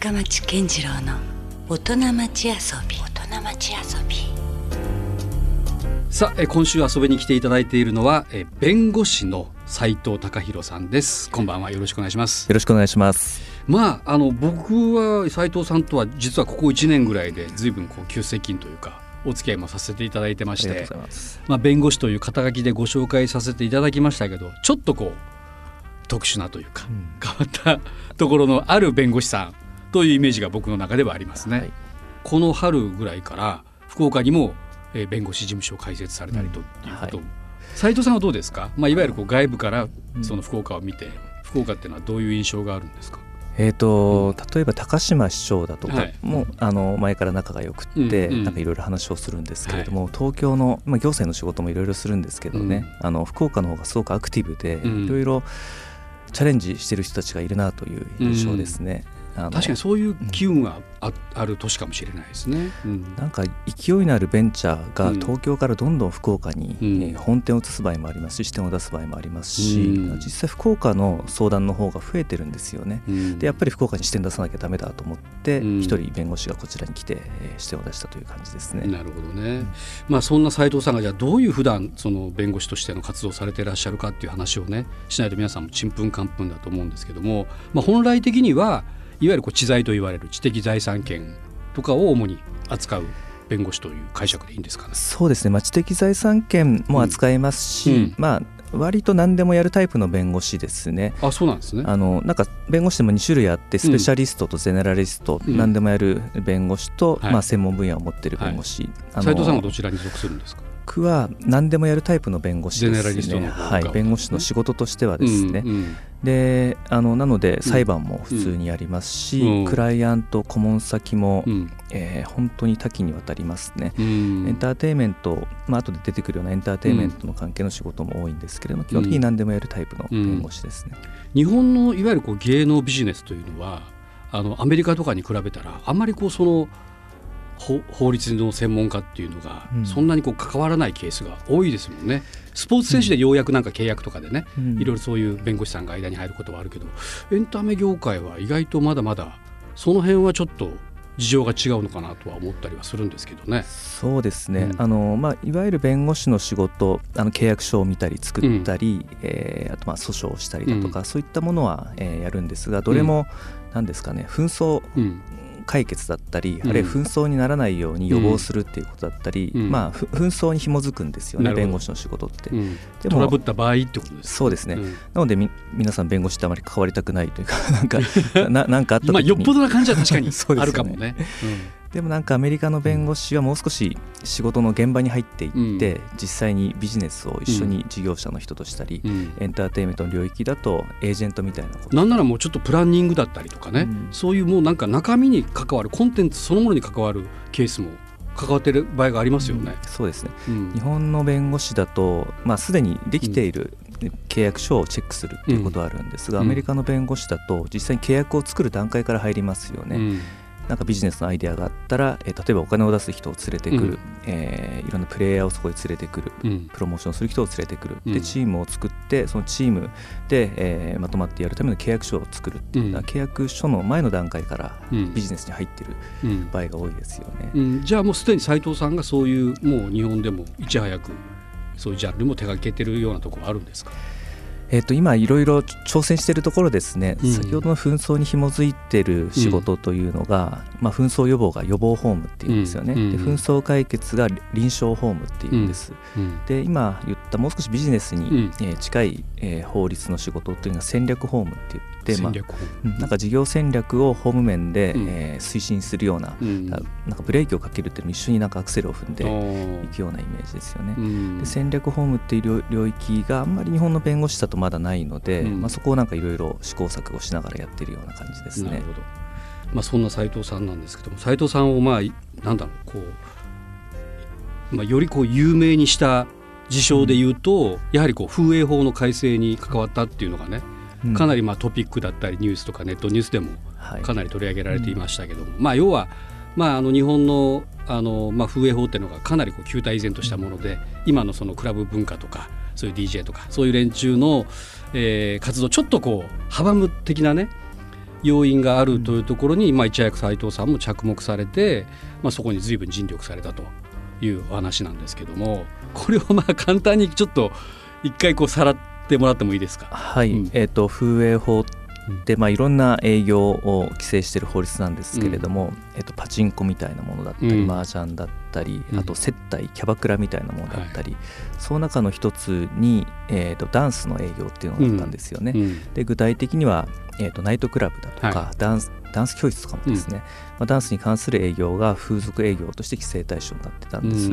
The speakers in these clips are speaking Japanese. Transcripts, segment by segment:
深町健次郎の大人町遊び。大人町遊び。さあえ今週遊びに来ていただいているのはえ弁護士の斉藤隆弘さんです。こんばんは。よろしくお願いします。よろしくお願いします。まああの僕は斉藤さんとは実はここ1年ぐらいで随分こう急接近というかお付き合いもさせていただいてましてまあ、弁護士という肩書きでご紹介させていただきましたけどちょっとこう特殊なというか、うん、変わったところのある弁護士さんというイメージが僕の中ではありますね。はい、この春ぐらいから福岡にも、えー、弁護士事務所を開設されたりということ。を、斉、はい、藤さんはどうですか、まあ、いわゆるこう外部からその福岡を見て、福岡っていうのはどういう印象があるんですか？えーと、例えば高島市長だとかも、はい、あの前から仲がよくって、うんうん、なんかいろいろ話をするんですけれども、はい、東京の、まあ、行政の仕事もいろいろするんですけどね、うん、あの福岡の方がすごくアクティブでいろいろチャレンジしてる人たちがいるなという印象ですね。うん確かにそういう機運があ,、ある年かもしれないですね、うん、なんか勢いのあるベンチャーが東京からどんどん福岡に、え本店を移す場合もありますし支店を出す場合もありますし、うん、実際福岡の相談の方が増えてるんですよね、うん、でやっぱり福岡に支店出さなきゃだめだと思って一、人弁護士がこちらに来て、え支店を出したという感じですね。なるほどね、まあ、そんな斉藤さんがじゃあどういう普段その弁護士としての活動をされていらっしゃるかっていう話をねしないと皆さんもちんぷんかんぷんだと思うんですけども、まあ、本来的にはいわゆるこう知財と言われる知的財産権とかを主に扱う弁護士という解釈でいいんですかね。そうですね、まあ、知的財産権も扱いますし、うんうん、まあ割と何でもやるタイプの弁護士ですね。あ、そうなんですね。あのなんか弁護士でも2種類あって、スペシャリストとゼネラリスト、うん、何でもやる弁護士と、まあ専門分野を持っている弁護士。斉、はい、藤さんはどちらに属するんですか？僕は何でもやるタイプの弁護士ですね。はい、弁護士の仕事としてはですね。うんうん、であのなので裁判も普通にやりますし、うん、クライアント顧問先も、うん、えー、本当に多岐にわたりますね、うん、エンターテインメント、まあ後で出てくるようなエンターテインメントの関係の仕事も多いんですけれども、基本的に何でもやるタイプの弁護士ですね、日本のいわゆるこう芸能ビジネスというのはあのアメリカとかに比べたらあんまりこうその法律の専門家っていうのがそんなにこう関わらないケースが多いですもんね。スポーツ選手でようやくなんか契約とかでね、うん、いろいろそういう弁護士さんが間に入ることはあるけどエンタメ業界は意外とまだまだその辺はちょっと事情が違うのかなとは思ったりはするんですけどね。そうですね、うん、あのまあ、いわゆる弁護士の仕事あの契約書を見たり作ったり、うん、えー、あとまあ訴訟をしたりだとか、うん、そういったものは、えー、やるんですがどれも何ですかね紛争解決だったり、あるいは紛争にならないように予防するっていうことだったり、まあ、紛争に紐づくんですよね弁護士の仕事って。でもトラブった場合ってことですそうですね、なのでみ皆さん弁護士ってあまり関わりたくないというかなんかな なんかあった時に、まあ、よっぽどな感じは確かに あるかもね。でもなんかアメリカの弁護士はもう少し仕事の現場に入っていって、うん、実際にビジネスを一緒に事業者の人としたり、うん、エンターテインメントの領域だとエージェントみたいなこと。なんならもうちょっとプランニングだったりとかね、うん、そういうもうなんか中身に関わるコンテンツそのものに関わるケースも関わっている場合がありますよね。そうですね、日本の弁護士だと、まあ、すでにできている契約書をチェックするっていうことはあるんですが、アメリカの弁護士だと実際に契約を作る段階から入りますよね。なんかビジネスのアイデアがあったら、えー、例えばお金を出す人を連れてくる、うん、えー、いろんなプレイヤーをそこに連れてくる、うん、プロモーションする人を連れてくる、うん、でチームを作ってそのチームで、えー、まとまってやるための契約書を作るっていう、うん、契約書の前の段階からビジネスに入ってる場合が多いですよね、じゃあもうすでに斉藤さんがそういうもう日本でもいち早くそういうジャンルも手がけてるようなところあるんですか？えー、と今いろいろ挑戦しているところですね、うん、先ほどの紛争に紐づいている仕事というのが、うん、まあ、紛争予防が予防ホームっていうんですよね、うん、で紛争解決が臨床ホームっていうんです、で今言ったもう少しビジネスに、えー、近い、えー、法律の仕事というのは戦略ホームって言って、まあ、なんか事業戦略を法務面で、えー、推進するような,、なんかブレーキをかけるっていうのも一緒になんかアクセルを踏んでいくようなイメージですよね。で戦略ホームっていう領域があんまり日本の弁護士だとまだないので、うん、まあ、そこをなんかいろいろ試行錯誤しながらやってるような感じですね。まあ、そんな斉藤さんなんですけども斉藤さんをまあなんだろうこう、まあ、よりこう有名にした事象で言うと、うん、やはりこう風営法の改正に関わったっていうのがね、うん、かなりまあトピックだったりニュースとかネットニュースでもかなり取り上げられていましたけども、はい、まあ、要は、まあ、あの日本のあの、まあ、風営法っていうのがかなりこう旧態依然としたもので、今のそのクラブ文化とかそういう DJ とかそういう連中の、えー、活動ちょっとこう阻む的なね要因があるというところに、まあ、一躍斎藤さんも着目されて、まあ、そこに随分尽力されたというお話なんですけどもこれをまあ簡単にちょっと一回こうさらってもらってもいいですか？はい、うん、えーと、風営法で、まあ、いろんな営業を規制している法律なんですけれども、うん、えーと、パチンコみたいなものだったり、うん、麻雀だったりあと接待キャバクラみたいなものだったり、はい、その中の一つに、えーと、ダンスの営業っていうのがあったんですよね。で具体的には、えー、とナイトクラブだとか、はい、ダンスダンス教室とかもですね、うん、まあ、ダンスに関する営業が風俗営業として規制対象になってたんです、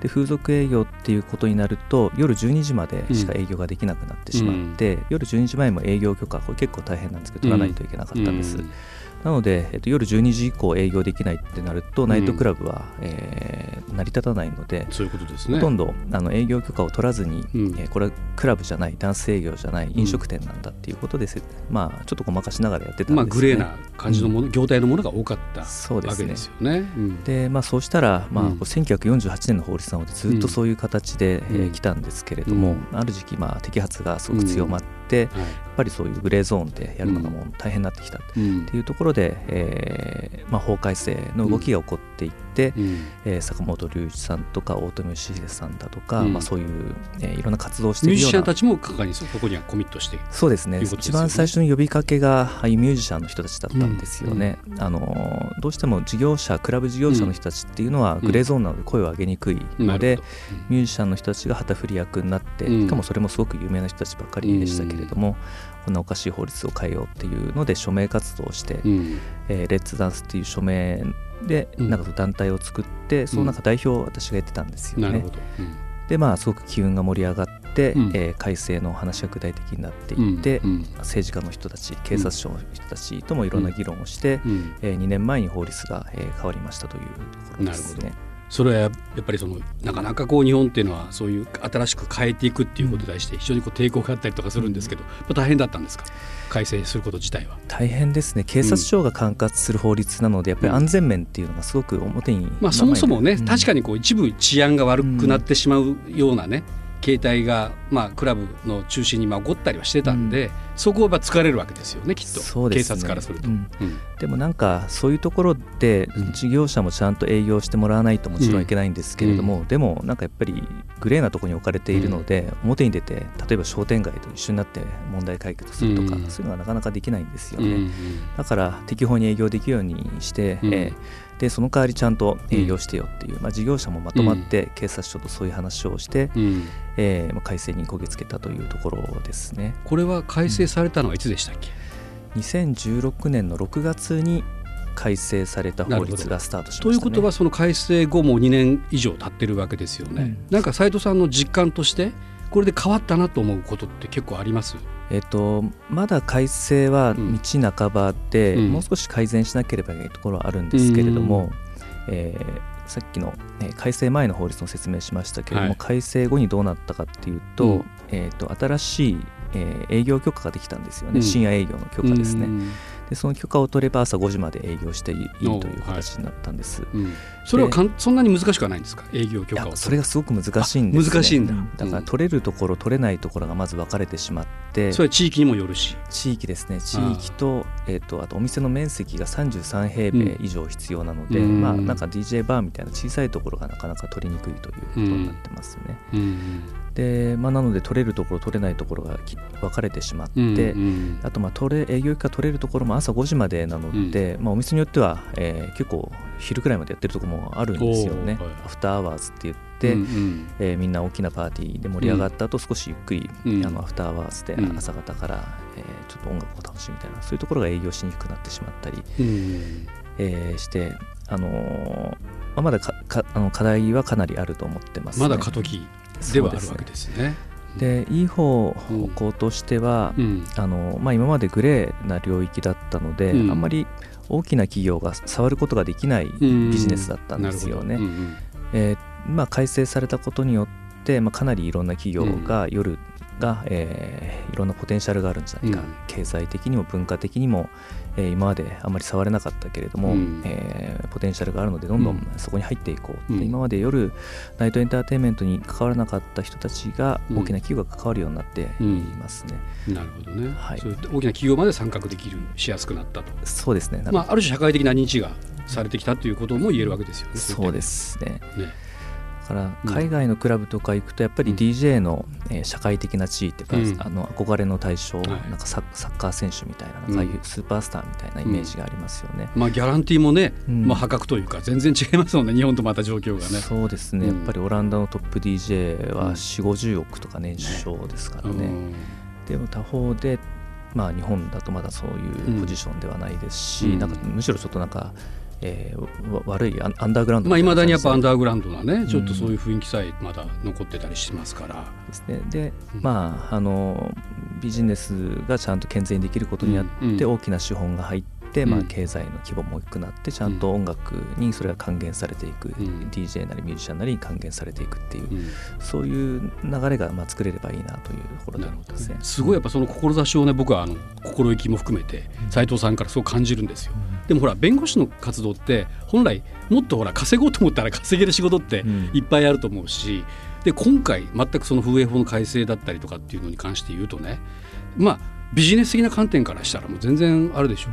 で風俗営業っていうことになると夜12時までしか営業ができなくなってしまって、うん、夜12時前も営業許可これ結構大変なんですけど取らないといけなかったんです、なので、えっと、夜12時以降営業できないってなると、ナイトクラブは、えー、成り立たないのでそういうことですね。ほとんどあの営業許可を取らずに、うん、えー、これはクラブじゃないダンス営業じゃない飲食店なんだっていうことで、うん、まあ、ちょっとごまかしながらやってたんです、ね、まあ、グレーな感じのもの、うん、業態のものが多かったわけですよね。で、まあ、そうしたら、まあ、1948年の法律なのでずっとそういう形で、うん、えー、来たんですけれども、ある時期、まあ、摘発がすごく強まって、はい、やっぱりそういうグレーゾーンでやるのがもう大変になってきたっていうところで、えーまあ、法改正の動きが起こっていって、うん、えー、坂本龍一さんとか大友義秀さんだとか、うん、まあ、そういう、えー、いろんな活動をしているようなミュージシャンたちもここにはコミットして。そうですね、ね、一番最初の呼びかけがああいうミュージシャンの人たちだったんですよね、うん、あのどうしても事業者クラブ事業者の人たちっていうのはグレーゾーンなので声を上げにくいので、ミュージシャンの人たちが旗振り役になってしかもそれもすごく有名な人たちばっかりでしたけれども、こんなおかしい法律を変えようっていうので署名活動をして、うん、えー、レッツダンスっていう署名でなんか団体を作って、うん、その中代表を私がやってたんですよね。うん、でまあすごく機運が盛り上がって、うん、えー、改正の話が具体的になっていって、うん、政治家の人たち警察庁の人たちともいろんな議論をして、うん、えー、2年前に法律が、えー、変わりましたというところですね。それはやっぱりそのなかなかこう日本っていうのはそういう新しく変えていくっていうことに対して非常にこう抵抗があったりとかするんですけど、うん、大変だったんですか改正すること自体は大変ですね。警察庁が管轄する法律なので、やっぱり安全面っていうのがすごく表に、まあ、そもそもね、うん、確かにこう一部治安が悪くなってしまうようなね、携帯が、まあ、クラブの中心にまあ起こったりはしてたんで、うん、そこは疲れるわけですよねきっと、ね、警察からすると、うん。うん、でもなんかそういうところで事業者もちゃんと営業してもらわないともちろんいけないんですけれども、でもなんかやっぱりグレーなところに置かれているので、表に出て例えば商店街と一緒になって問題解決するとか、そういうのはなかなかできないんですよね、だから適法に営業できるようにして、えーでその代わりちゃんと営業してよっていう、まあ、事業者もまとまって警察署とそういう話をして、うん、えー、まあ、改正にこぎつけたというところですね。これは改正されたのはいつでしたっけ、うん、2016年の6月に改正された法律がスタートしました、ね、ということはその改正後も2年以上経ってるわけですよね。うん、なんか斉藤さんの実感としてこれで変わったなと思うことって結構あります？えっと、まだ改正は道半ばで、うん、もう少し改善しなければいけないところはあるんですけれども、うん、えー、さっきの、ね、改正前の法律の説明しましたけれども、はい、改正後にどうなったかっていうとうん、えーと、新しい、えー、営業許可ができたんですよね、深夜営業の許可ですね。でその許可を取れば朝5時まで営業していいという形になったんです、はいうん、それはかんそんなに難しくはないんですか営業許可をそれがすごく難しいんです、ね、難しいんだ、だから取れるところ取れないところがまず分かれてしまってそれは地域にもよるし。地域ですね。地域と,、えーと、あとお店の面積が33平米以上必要なので、うん、まあなんか DJ バーみたいな小さいところがなかなか取りにくいということになってますね、うんで、まあ、なので取れるところ取れないところが分かれてしまって、うんうん、あとまあ取れ営業許可取れるところも朝5時までなので、うん、まあ、お店によっては、えー、結構昼くらいまでやってるところもあるんですよね、はい、アフターアワーズって言って、うんうん、えー、みんな大きなパーティーで盛り上がった後、少しゆっくり、うん、あのアフターアワーズで朝方から、えー、ちょっと音楽を楽しむみたいなそういうところが営業しにくくなってしまったり、うん、えー、して、あのー、まあ、まだかかあの課題はかなりあると思ってます、ね、まだ過渡期ではあるわけですね。でいい方向としては、うん、あのまあ、今までグレーな領域だったので、うん、あんまり大きな企業が触ることができないビジネスだったんですよね。うん、えー、まあ、改正されたことによって、まあ、かなりいろんな企業が夜が、えー、いろんなポテンシャルがあるんじゃないか、うん、経済的にも文化的にも、えー、今まであんまり触れなかったけれども、うん、えー、ポテンシャルがあるのでどんどんそこに入っていこう、うん、今まで夜ナイトエンターテインメントに関わらなかった人たちが大きな企業が関わるようになっていますね。なるほどね、はい。大きな企業まで参画できるしやすくなったと。そうですね、まあ、ある種社会的な認知がされてきたということも言えるわけですよね。そうですね。ねから海外のクラブとか行くとやっぱり DJ の、え社会的な地位っていうか、あの憧れの対象、なんかサッカー選手みたいななんかいうスーパースターみたいなイメージがありますよね。まあ、ギャランティーもね、まあ、破格というか全然違いますもんね日本とまた状況がね。そうですね、やっぱりオランダのトップ DJ は4 5 0億とか年収ですからね。でも他方でまあ、日本だとまだそういうポジションではないですし、なんかむしろちょっとなんかえー、悪いアンダーグラウンドまあいまだにやっぱアンダーグラウンドなねちょっとそういう雰囲気さえまだ残ってたりしますから。ですね。で、まああのビジネスがちゃんと健全にできることによって大きな資本が入って。まあ、経済の規模も大きくなってちゃんと音楽にそれが還元されていく、うん、DJ なりミュージシャンなりに還元されていくっていう、うん、そういう流れがまあ作れればいいなというところでますね。すごいやっぱその志をね僕はあの心意気も含めて斉藤さんからそう感じるんですよ。うん。でもほら弁護士の活動って本来もっとほら稼ごうと思ったら稼げる仕事っていっぱいあると思うし、うん、で今回全くその風営法の改正だったりとかっていうのに関して言うとねまあビジネス的な観点からしたらもう全然あるでしょ。う。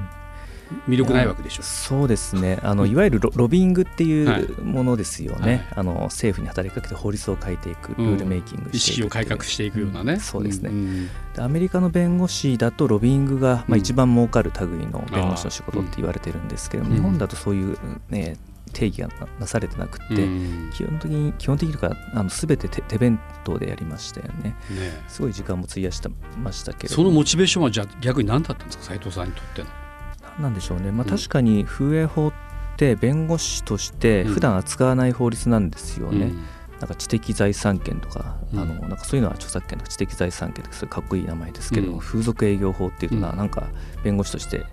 魅力ないわけでしょ。そうですね。あのいわゆるロロビングっていうものですよね、はい、あの政府に働きかけて法律を変えていく、ルールメイキング意識を改革していくようなね、うん、そうですね、うん、でアメリカの弁護士だとロビングが、まあ、一番儲かる類の弁護士の仕事って言われてるんですけど、日本だとそういう、ね、定義がなされてなくて、基本的に基本的にかあの全て手弁当でやりましたよね、ね、すごい時間も費やしてましたけどそのモチベーションはじゃ逆に何だったんですか？斉藤さんにとっての。なんでしょうね、まあ、確かに風営法って弁護士として普段扱わない法律なんですよね。うん、なんか知的財産権とか、あのなんかそういうのは著作権とか知的財産権とかそれかっこいい名前ですけど、うん、風俗営業法っていうのはなんか弁護士として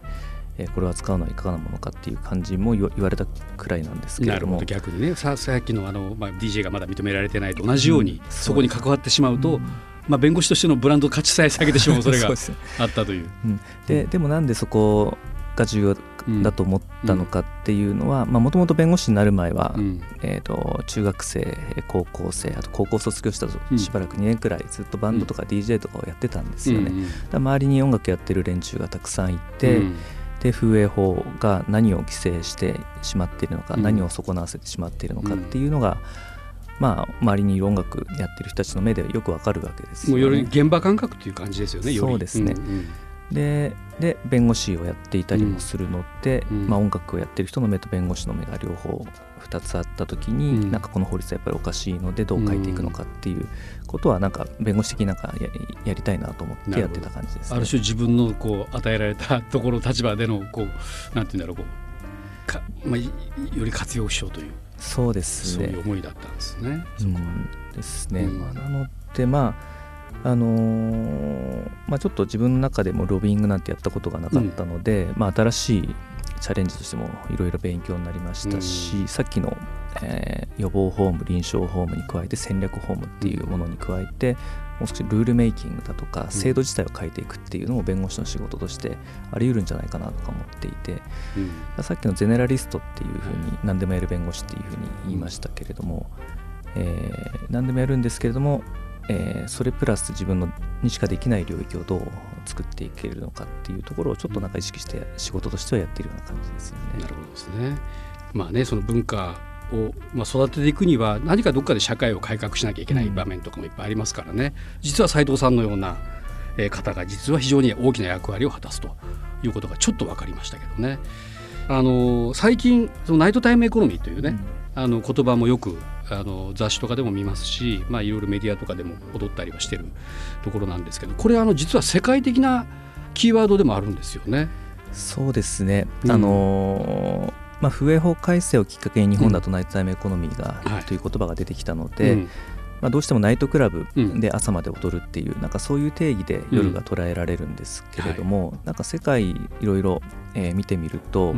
えこれは使うのはいかがなものかっていう感じも言われたくらいなんですけれども。逆にね。ささっきのあの、まあ、DJ がまだ認められてないと同じように、うん、そこに関わってしまうと、うん、まあ、弁護士としてのブランド価値さえ下げてしまう恐れが あったという。うん、ででもなんでそこが重要だと思ったのかっていうのはもともと弁護士になる前は、うん、えーと、中学生高校生あと高校卒業したとしばらく2年くらいずっとバンドとか DJ とかをやってたんですよね。うん、周りに音楽やってる連中がたくさんいて、うん、で風営法が何を規制してしまっているのか、何を損なわせてしまっているのかっていうのが、まあ、周りにいる音楽やってる人たちの目でよくわかるわけですよ、ね、もうより現場感覚っていう感じですよねそうですね、うんうんでで弁護士をやっていたりもするので、うん、まあ、音楽をやってる人の目と弁護士の目が両方2つあった時に、うん、なんかこの法律はやっぱりおかしいのでどう変えていくのかっていうことはなんか弁護士的になんかややりたいなと思ってやってた感じです、ね、ある種自分のこう与えられたところ立場でのこうなんていうんだろうこうか、まあ、より活用しようというそうですね。そういう思いだったんですね。うん、ですね、まあ、なのでまああのー、まあ、ちょっと自分の中でもロビングなんてやったことがなかったので、うん、まあ、新しいチャレンジとしてもいろいろ勉強になりましたし、うん、さっきの、えー、予防ホーム臨床ホームに加えて戦略ホームっていうものに加えて、もう少しルールメイキングだとか制度自体を変えていくっていうのも弁護士の仕事としてあり得るんじゃないかなとか思っていて、うん、さっきのゼネラリストっていうふうに何でもやる弁護士っていうふうに言いましたけれども、えー、何でもやるんですけれどもえー、それプラス自分のにしかできない領域をどう作っていけるのかっていうところをちょっとなんか意識して仕事としてはやっているような感じですよね。なるほどですね。まあねその文化を、まあ、育てていくには何かどっかで社会を改革しなきゃいけない場面とかもいっぱいありますからね、実は斉藤さんのような方が実は非常に大きな役割を果たすということがちょっと分かりましたけどね。あの最近そのナイトタイムエコノミーというね、うん、あの言葉もよくあの雑誌とかでも見ますし、まあ、いろいろメディアとかでも踊ったりはしてるところなんですけどこれあの実は世界的なキーワードでもあるんですよね。そうですね、うん、あのまあ、法改正をきっかけに日本だとナイトタイムエコノミーが、うん、という言葉が出てきたので、うん、まあ、どうしてもナイトクラブで朝まで踊るっていう、なんかそういう定義で夜が捉えられるんですけれども、なんか世界いろいろ、えー、見てみると、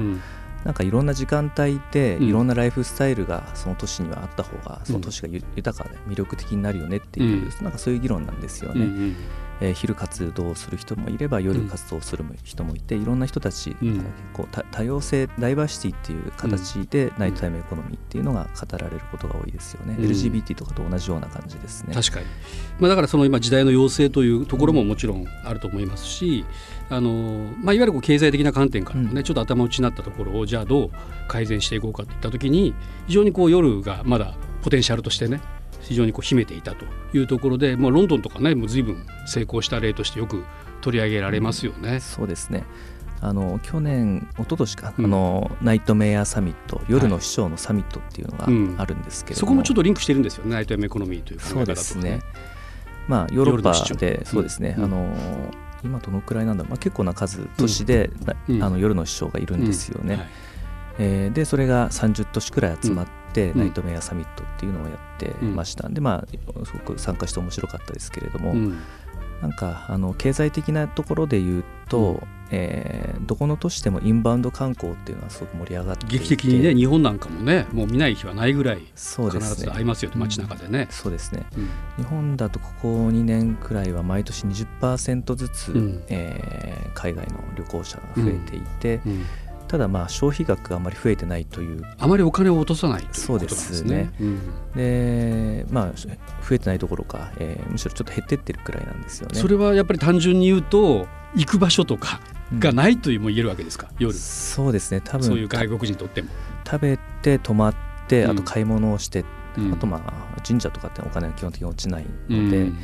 なんかいろんな時間帯でいろんなライフスタイルがその都市にはあった方がその都市が豊かで魅力的になるよねっていう、なんかそういう議論なんですよね。うんうん。えー、昼活動をする人もいれば夜活動をする人もいて、うん、いろんな人たち、うん、結構多様性ダイバーシティっていう形でナイトタイムエコノミーっていうのが語られることが多いですよね、うん、LGBT とかと同じような感じですね。確かに、まあ、だからその今時代の要請というところももちろんあると思いますし、あのまあ、いわゆるこう経済的な観点からもね、ちょっと頭打ちになったところをじゃあどう改善していこうかといった時に非常にこう夜がまだポテンシャルとしてね非常にこう秘めていたというところで、まあ、ロンドンとかねもう随分成功した例としてよく取り上げられますよね。うん、そうですね。あの去年一昨年か、うん、あのナイトメアサミット夜の師匠のサミットっていうのがあるんですけれども、はいうん、そこもちょっとリンクしてるんですよねナイトメアエコノミーという考え方と、ね、そうですね。まあヨーロッパでそうですね、あの今どのくらいなんだまあ、結構な数都市で、あの夜の師匠がいるんですよね。はい、えー、でそれが30都市くらい集まって、ナイトメアサミットっていうのをやってました、うん、でまあすごく参加して面白かったですけれども、うん、なんかあの経済的なところで言うと、うん、えー、どこの都市でもインバウンド観光っていうのはすごく盛り上がって劇的にね日本なんかもねもう見ない日はないぐらい必ず会いますよ、ね、街中でね、そうですね、日本だとここ2年くらいは毎年20%ずつ、うん、えー、海外の旅行者が増えていて、ただまあ消費額があまり増えてないというあまりお金を落とさないというですね。で、ねうん、まあ増えてないどころか、えー、むしろちょっと減ってってるくらいなんですよね。それはやっぱり単純に言うと行く場所とかがないというも言えるわけですか、夜。そうですね多分そういう外国人にとっても。食べて泊まってあと買い物をして、うん、あとまあ神社とかってお金は基本的に落ちないので、うんうん、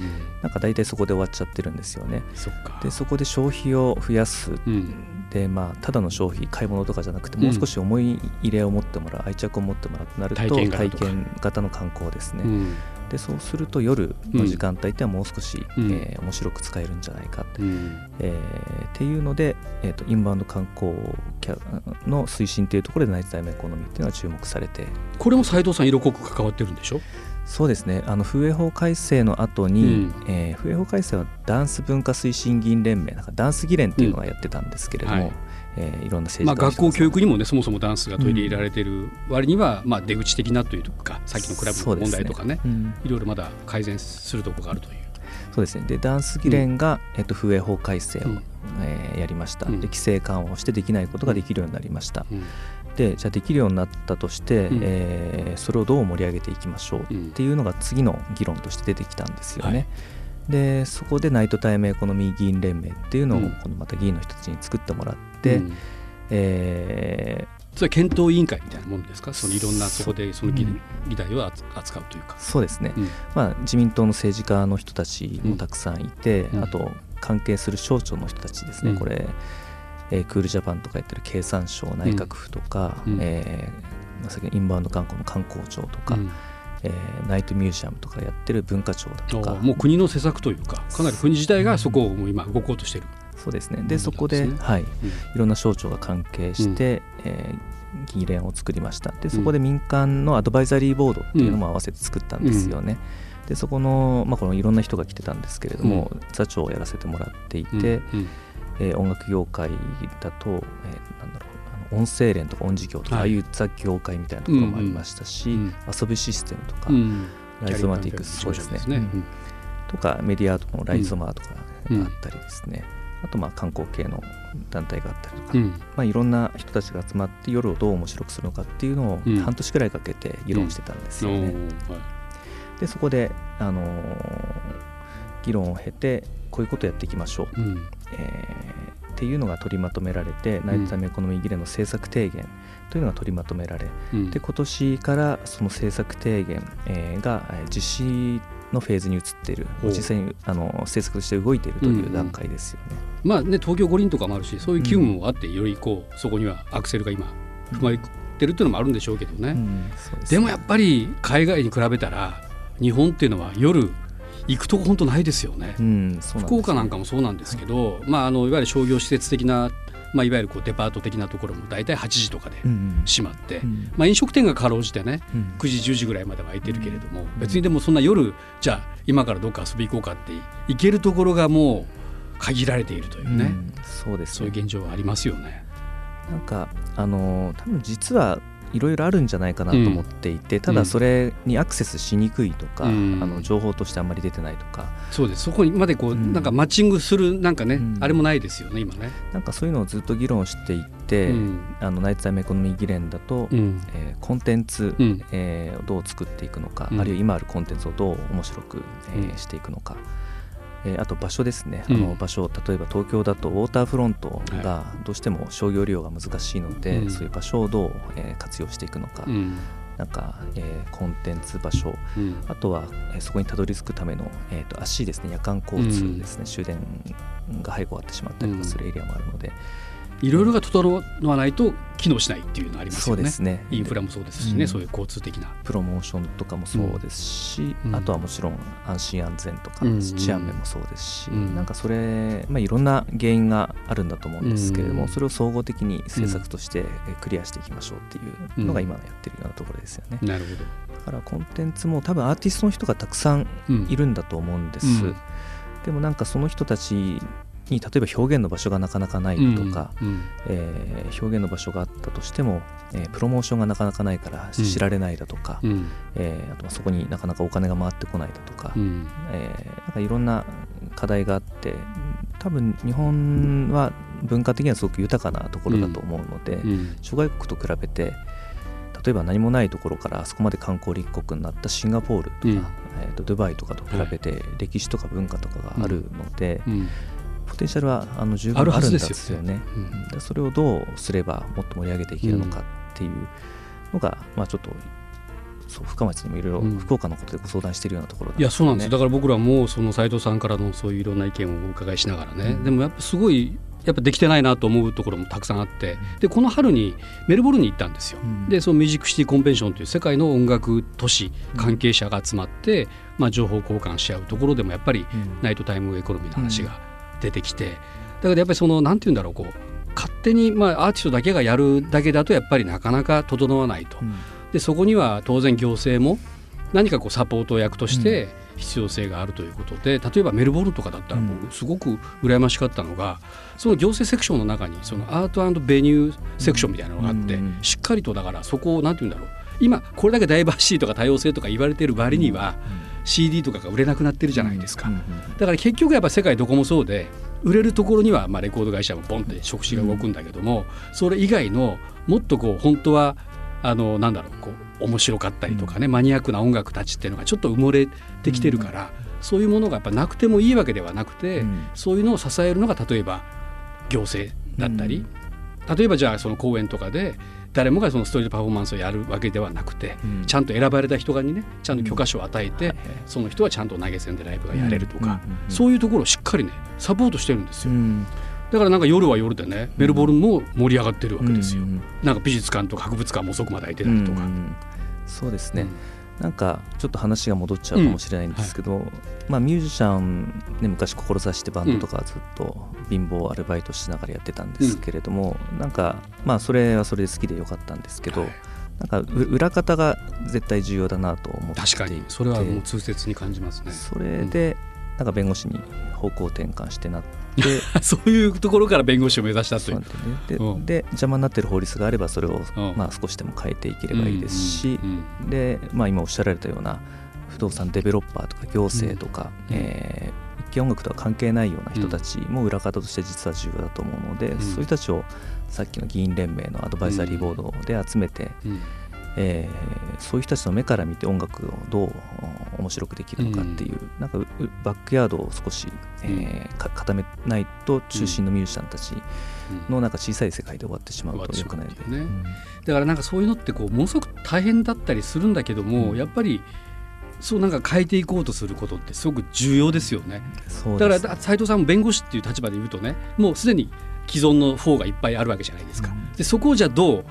なんか大体そこで終わっちゃってるんですよね。そでそこで消費を増やす、うんでまあ、ただの消費買い物とかじゃなくてもう少し思い入れを持ってもらう、愛着を持ってもらうとなると体験型の観光ですね、うん、でそうすると夜の時間帯ってはもう少し、うん、えー、面白く使えるんじゃないか、うん、えー、っていうので、えーと、インバウンド観光の推進というところでナイトタイムエコノミーっていうのは注目されて。これも斉藤さん色濃く関わってるんでしょ？そうですね。あの風営法改正の後に、うん、えー、風営法改正はダンス文化推進議員連盟なんかダンス議連っていうのがやってたんですけれども、うん。はい。えー、いろんな政治まあ、学校教育にもねそもそもダンスが取り入れられている割には、うん、まあ、出口的なというかさっきのクラブの問題とかね、ねうん、いろいろまだ改善するところがあるという。そうですね。でダンス議連が、うん、えっと、風営法改正を、うん、えー、やりました、で規制緩和をしてできないことができるようになりました、でじゃあできるようになったとして、うん、えー、それをどう盛り上げていきましょうっていうのが次の議論として出てきたんですよね。はい、でそこでナイトタイムエコノミー議員連盟っていうのを、このまた議員の人たちに作ってもらって、うん、えーそれは検討委員会みたいなものですか、そのいろんなそこでその議,、議題を扱うというか。そうですね、うん、まあ、自民党の政治家の人たちもたくさんいて、うん、あと関係する省庁の人たちですね、うん、これ、えー、クールジャパンとかやってる経産省内閣府とか、うん、えー、先インバウンド観光の観光庁とか、うん、えー、ナイトミュージアムとかやってる文化庁だとか。もう国の施策というかかなり国自体がそこを今動こうとしてる、そうですね。で、そこで、はい、いろんな省庁が関係して、うん、えー、議連を作りました。でそこで民間のアドバイザリーボードっていうのも合わせて作ったんですよね、でそこの,、まあ、このいろんな人が来てたんですけれども、座長をやらせてもらっていて、えー、音楽業界だと、えー、なんだろう音声連とか音事業とか、はい、ああいう雑業界みたいなところもありましたし、うんうん、遊びシステムとか、うん、ライゾマティクスそうですね、ね。うん、とかメディアアートのライゾマーとかがあったりですね、あとまあ観光系の団体があったりとか、まあ、いろんな人たちが集まって夜をどう面白くするのかっていうのを半年くらいかけて議論してたんですよね。はい、でそこで、あのー、議論を経てこういうことをやっていきましょう、うん、えー、っていうのが取りまとめられて、ナイトタイムエコノミー議連の政策提言というのが取りまとめられ、うん、で今年からその政策提言、えー、が実施のフェーズに移っている実際にあの政策として動いているという段階ですよね。うん、まあね東京五輪とかもあるしそういう機運もあって、よりこうそこにはアクセルが今踏まれてるっていうのもあるんでしょうけどね。うんでね。でもやっぱり海外に比べたら日本っていうのは夜行くとこ本当ないですよね。うん、福岡なんかもそうなんですけど、はい、まあ、あのいわゆる商業施設的な、まあ、いわゆるこうデパート的なところも大体8時とかで閉まって、うんうん、まあ、飲食店がかろうじてね、うん、9時10時ぐらいまでは空いてるけれども、別にでもそんな夜じゃあ今からどっか遊び行こうかって行けるところがもう限られているというね、そうです、ね、そういう現状はありますよね。なんかあの多分実はいろいろあるんじゃないかなと思っていて、うん、ただそれにアクセスしにくいとか、うん、あの情報としてあんまり出てないとか。そうです。そこにまでこう、うん、なんかマッチングするなんかね、あれもないですよね今ね。なんかそういうのをずっと議論していって、あのナイツ・タイム・エコノミー議連だと、うん、えー、コンテンツ、うん、えー、をどう作っていくのか、あるいは今あるコンテンツをどう面白く、えー、していくのか。えー、あと場所ですね、あの場所例えば東京だとウォーターフロントがどうしても商業利用が難しいので、はい、そういう場所をどう、えー、活用していくのか、うん、なんか、えー、コンテンツ場所、うん、あとは、えー、そこにたどり着くための、えーと、足ですね。夜間交通ですね、終電が早く終わってしまったりとかするエリアもあるので。いろいろが整わないと機能しないっていうのありますよね。そうですねインフラもそうですしね、うん、そういう交通的な。プロモーションとかもそうですし、うん、あとはもちろん安心安全とか、治安面もそうですし、うん、なんかそれ、まあ、いろんな原因があるんだと思うんですけれども、それを総合的に政策としてクリアしていきましょうっていうのが今のやってるようなところですよね。なるほどだからコンテンツも多分アーティストの人がたくさんいるんだと思うんです。でもなんかその人たちに例えば表現の場所がなかなかないとか、うんうん、えー、表現の場所があったとしても、えー、プロモーションがなかなかないから知られないだとか、うん、えー、あとはそこになかなかお金が回ってこないだとか,、うん、えー、なんかいろんな課題があって多分日本は文化的にはすごく豊かなところだと思うので、諸外国と比べて例えば何もないところからあそこまで観光立国になったシンガポールとか、うん、えーと、ドバイとかと比べて歴史とか文化とかがあるので、うん、ポテンシャルはあの十分あるんですよ。ね。うん、それをどうすればもっと盛り上げていけるのかっていうのが、まあ、ちょっとそう深町にもいろいろ福岡のことでご相談しているようなところ、ね、いやそうなんです。だから僕らもその斉藤さんからのそういういろんな意見をお伺いしながらね、うん、でもやっぱすごいやっぱできてないなと思うところもたくさんあって。でこの春にメルボルンに行ったんですよ、うん、でそのミュージックシティコンベンションという世界の音楽都市関係者が集まって、まあ、情報交換し合うところでもやっぱりナイトタイムエコノミーの話が出てきてだからやっぱりそのなんて言うんだろうこう勝手に、まあ、アーティストだけがやるだけだとやっぱりなかなか整わないと、うん、でそこには当然行政も何かこうサポート役として必要性があるということで、例えばメルボルンとかだったら僕すごく羨ましかったのが、その行政セクションの中にそのアートベニューセクションみたいなのがあって、しっかりとだからそこを何て言うんだろう今これだけダイバーシティとか多様性とか言われてる割には、CD とかが売れなくなってるじゃないですか、だから結局やっぱ世界どこもそうで売れるところにはまあレコード会社もボンって触手が動くんだけども、それ以外のもっとこう本当はあのなんだろうこう面白かったりとかね、マニアックな音楽たちっていうのがちょっと埋もれてきてるから、そういうものがやっぱなくてもいいわけではなくて、そういうのを支えるのが例えば行政だったり、例えばじゃあその公演とかで誰もがそのストリートパフォーマンスをやるわけではなくて、うん、ちゃんと選ばれた人がにねちゃんと許可書を与えて、うん、その人はちゃんと投げ銭でライブがやれるとか、そういうところをしっかりねサポートしてるんですよ。だからなんか夜は夜でねメルボルンも盛り上がってるわけですよ。なんか美術館とか博物館も遅くまで開いてたりとか。そうですね、なんかちょっと話が戻っちゃうかもしれないんですけど、うん。はい、まあ、ミュージシャン、ね、昔志してバンドとかずっと貧乏アルバイトしながらやってたんですけれども、うん、なんかまあそれはそれで好きでよかったんですけど、はい、なんか裏方が絶対重要だなと思って確かに。それはもう痛切に感じますね。それで、なんか弁護士に方向転換してなって。そういうところから弁護士を目指したという。で、ね。うん、で邪魔になっている法律があればそれを、まあ、少しでも変えていければいいですし、で、まあ、今おっしゃられたような不動産デベロッパーとか行政とか、うん、えー、一見音楽とは関係ないような人たちも裏方として実は重要だと思うので、うん、そういう人たちをさっきの議員連盟のアドバイザリーボードで集めて、うんえー、そういう人たちの目から見て音楽をどう面白くできるのかっていう、うん、なんかバックヤードを少し、えー、固めないと中心のミュージシャンたちのなんか小さい世界で終わってしまうとよくないので、ね、だからなんかそういうのってこうものすごく大変だったりするんだけども、うん、やっぱりそうなんか変えていこうとすることってすごく重要ですよね。だから斉藤さんも弁護士っていう立場で言うとねもうすでに既存の法がいっぱいあるわけじゃないですか。でそこをじゃあどう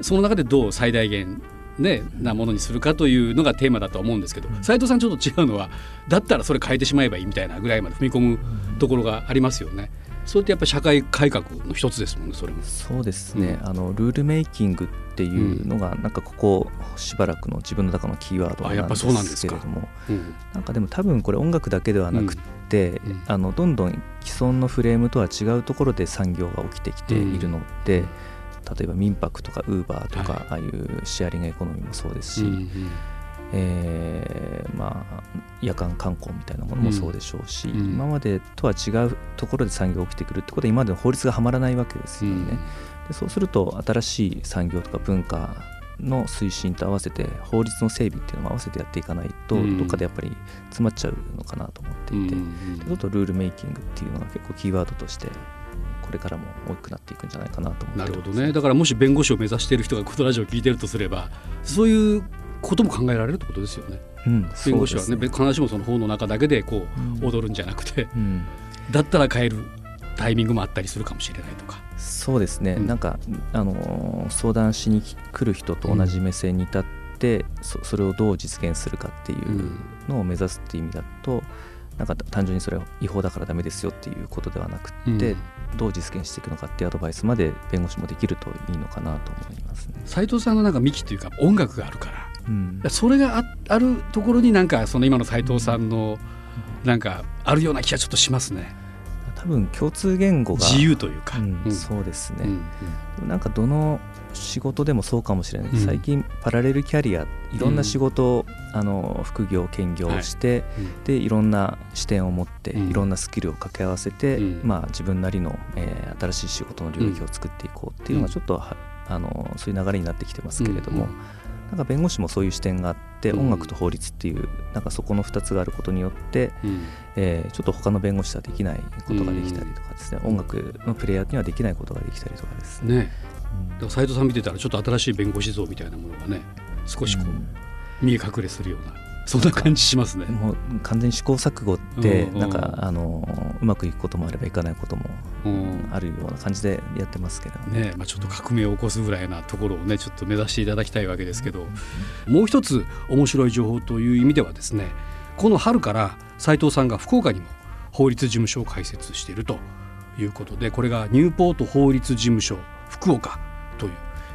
その中でどう最大限ね、なものにするかというのがテーマだと思うんですけど斉藤さんちょっと違うのはだったらそれ変えてしまえばいいみたいなぐらいまで踏み込むところがありますよね。そうやってやっぱ社会改革の一つですもんねそれも。そうですね、うん、あのルールメイキングっていうのが、なんかここしばらくの自分の中のキーワードなんですけれども、うん、なんかでも多分これ音楽だけではなくて、うん、あのどんどん既存のフレームとは違うところで産業が起きてきているので。例えば民泊とかウーバーとか、はい、ああいうシェアリングエコノミーもそうですし、うんうん、えー、まあ、夜間観光みたいなものもそうでしょうし、うん、今までとは違うところで産業が起きてくるってことは今までの法律がはまらないわけですよね。うん、でそうすると新しい産業とか文化の推進と合わせて法律の整備っていうのも合わせてやっていかないと、どっかでやっぱり詰まっちゃうのかなと思っていて、ちょっとルールメイキングっていうのが結構キーワードとしてこれからも大きくなっていくんじゃないかなと思ってなるほどね。だからもし弁護士を目指している人がこのラジオを聞いてるとすればそういうことも考えられるってことですよね。うん、弁護士はね、ね、必ずしもその法の中だけでこう、踊るんじゃなくて、うん、だったら変えるタイミングもあったりするかもしれないとか。そうですね、うん、なんかあの相談しに来る人と同じ目線に立って、そそれをどう実現するかっていうのを目指すっていう意味だと、なんか単純にそれは違法だからダメですよっていうことではなくて、どう実現していくのかっていうアドバイスまで弁護士もできるといいのかなと思いますね。斉藤さんのなんか幹というか音楽があるから、うん、それがああるところになんかその今の斉藤さんのなんかあるような気がちょっとしますね。多分共通言語が自由というか、うん、そうですね、うんうん、なんかどの仕事でもそうかもしれない、うん、最近パラレルキャリアいろんな仕事を、うん、あの副業兼業して、はい、でいろんな視点を持って、いろんなスキルを掛け合わせて、まあ、自分なりの、えー、新しい仕事の領域を作っていこうっていうのがちょっと、あのそういう流れになってきてますけれども。なんか弁護士もそういう視点があって、音楽と法律っていうなんかそこの2つがあることによって、うん、えー、ちょっと他の弁護士とはできないことができたりとかですね、音楽のプレイヤーにはできないことができたりとかですね。ねだから斉藤さん見てたらちょっと新しい弁護士像みたいなものがね少しこう、見え隠れするようなそんな感じしますね。もう完全に試行錯誤ってなんか、あのうまくいくこともあればいかないこともあるような感じでやってますけど。ね。まあちょっと革命を起こすぐらいなところをねちょっと目指していただきたいわけですけど、もう一つ面白い情報という意味ではですね、この春から斉藤さんが福岡にも法律事務所を開設しているということで、これがニューポート法律事務所福岡という、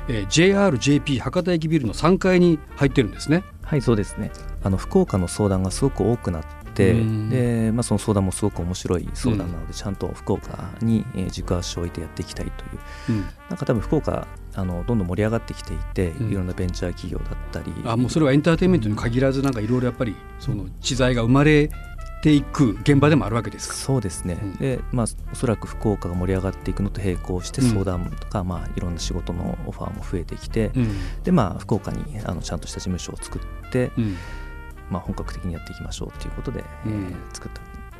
えー、JRJP 博多駅ビルの3階に入ってるんですね。はいそうですね。あの福岡の相談がすごく多くなってで、まあ、その相談もすごく面白い相談なので、ちゃんと福岡に軸足を置いてやっていきたいという、うん、なんか多分福岡あのどんどん盛り上がってきていて、うん、いろんなベンチャー企業だったり。あもうそれはエンターテインメントに限らずなんかいろいろやっぱりその知財が生まれていく現場でもあるわけですそうですね、うん、でまあおそらく福岡が盛り上がっていくのと並行して相談とか、うん、まあ、いろんな仕事のオファーも増えてきて、うん、でまあ福岡にあのちゃんとした事務所を作って、まあ、本格的にやっていきましょうということで、えー、作った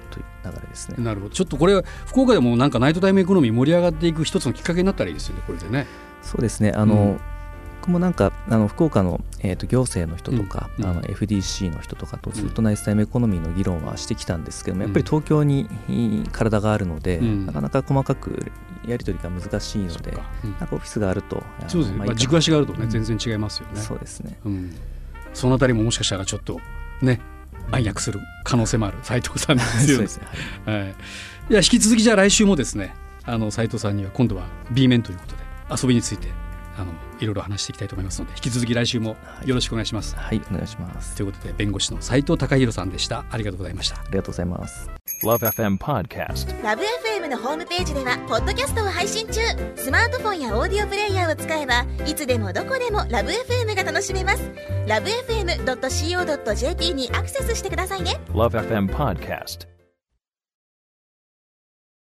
という流れですね。なるほど。ちょっとこれは福岡でもなんかナイトタイムエコノミー盛り上がっていく一つのきっかけになったらいいですよねこれでね。そうですね。あの、僕もなんかあの福岡の、えー、と行政の人とか、うん、あの FDC の人とかとずっとナイスタイムエコノミーの議論はしてきたんですけども、やっぱり東京に体があるので、うん、なかなか細かくやり取りが難しいので、うん、なんかオフィスがあるとそうですね、まあ、軸足があるとね、全然違いますよね。そうですね、そのあたりももしかしたらちょっとね暗躍する可能性もある斉藤さんですよ ね。はい、はい、いや引き続きじゃあ来週もですねあの斉藤さんには今度は B 面ということで遊びについてあのいろいろ話していきたいと思いますので引き続き来週もよろしくお願いします。はい、はい、お願いします。ということで弁護士の斉藤隆弘さんでした。ありがとうございました。ありがとうございます。LoveFM Podcast LoveFM のホームページではポッドキャストを配信中。スマートフォンやオーディオプレイヤーを使えばいつでもどこでも LoveFM が楽しめます。LoveFM.co.jp にアクセスしてくださいね。LoveFM Podcast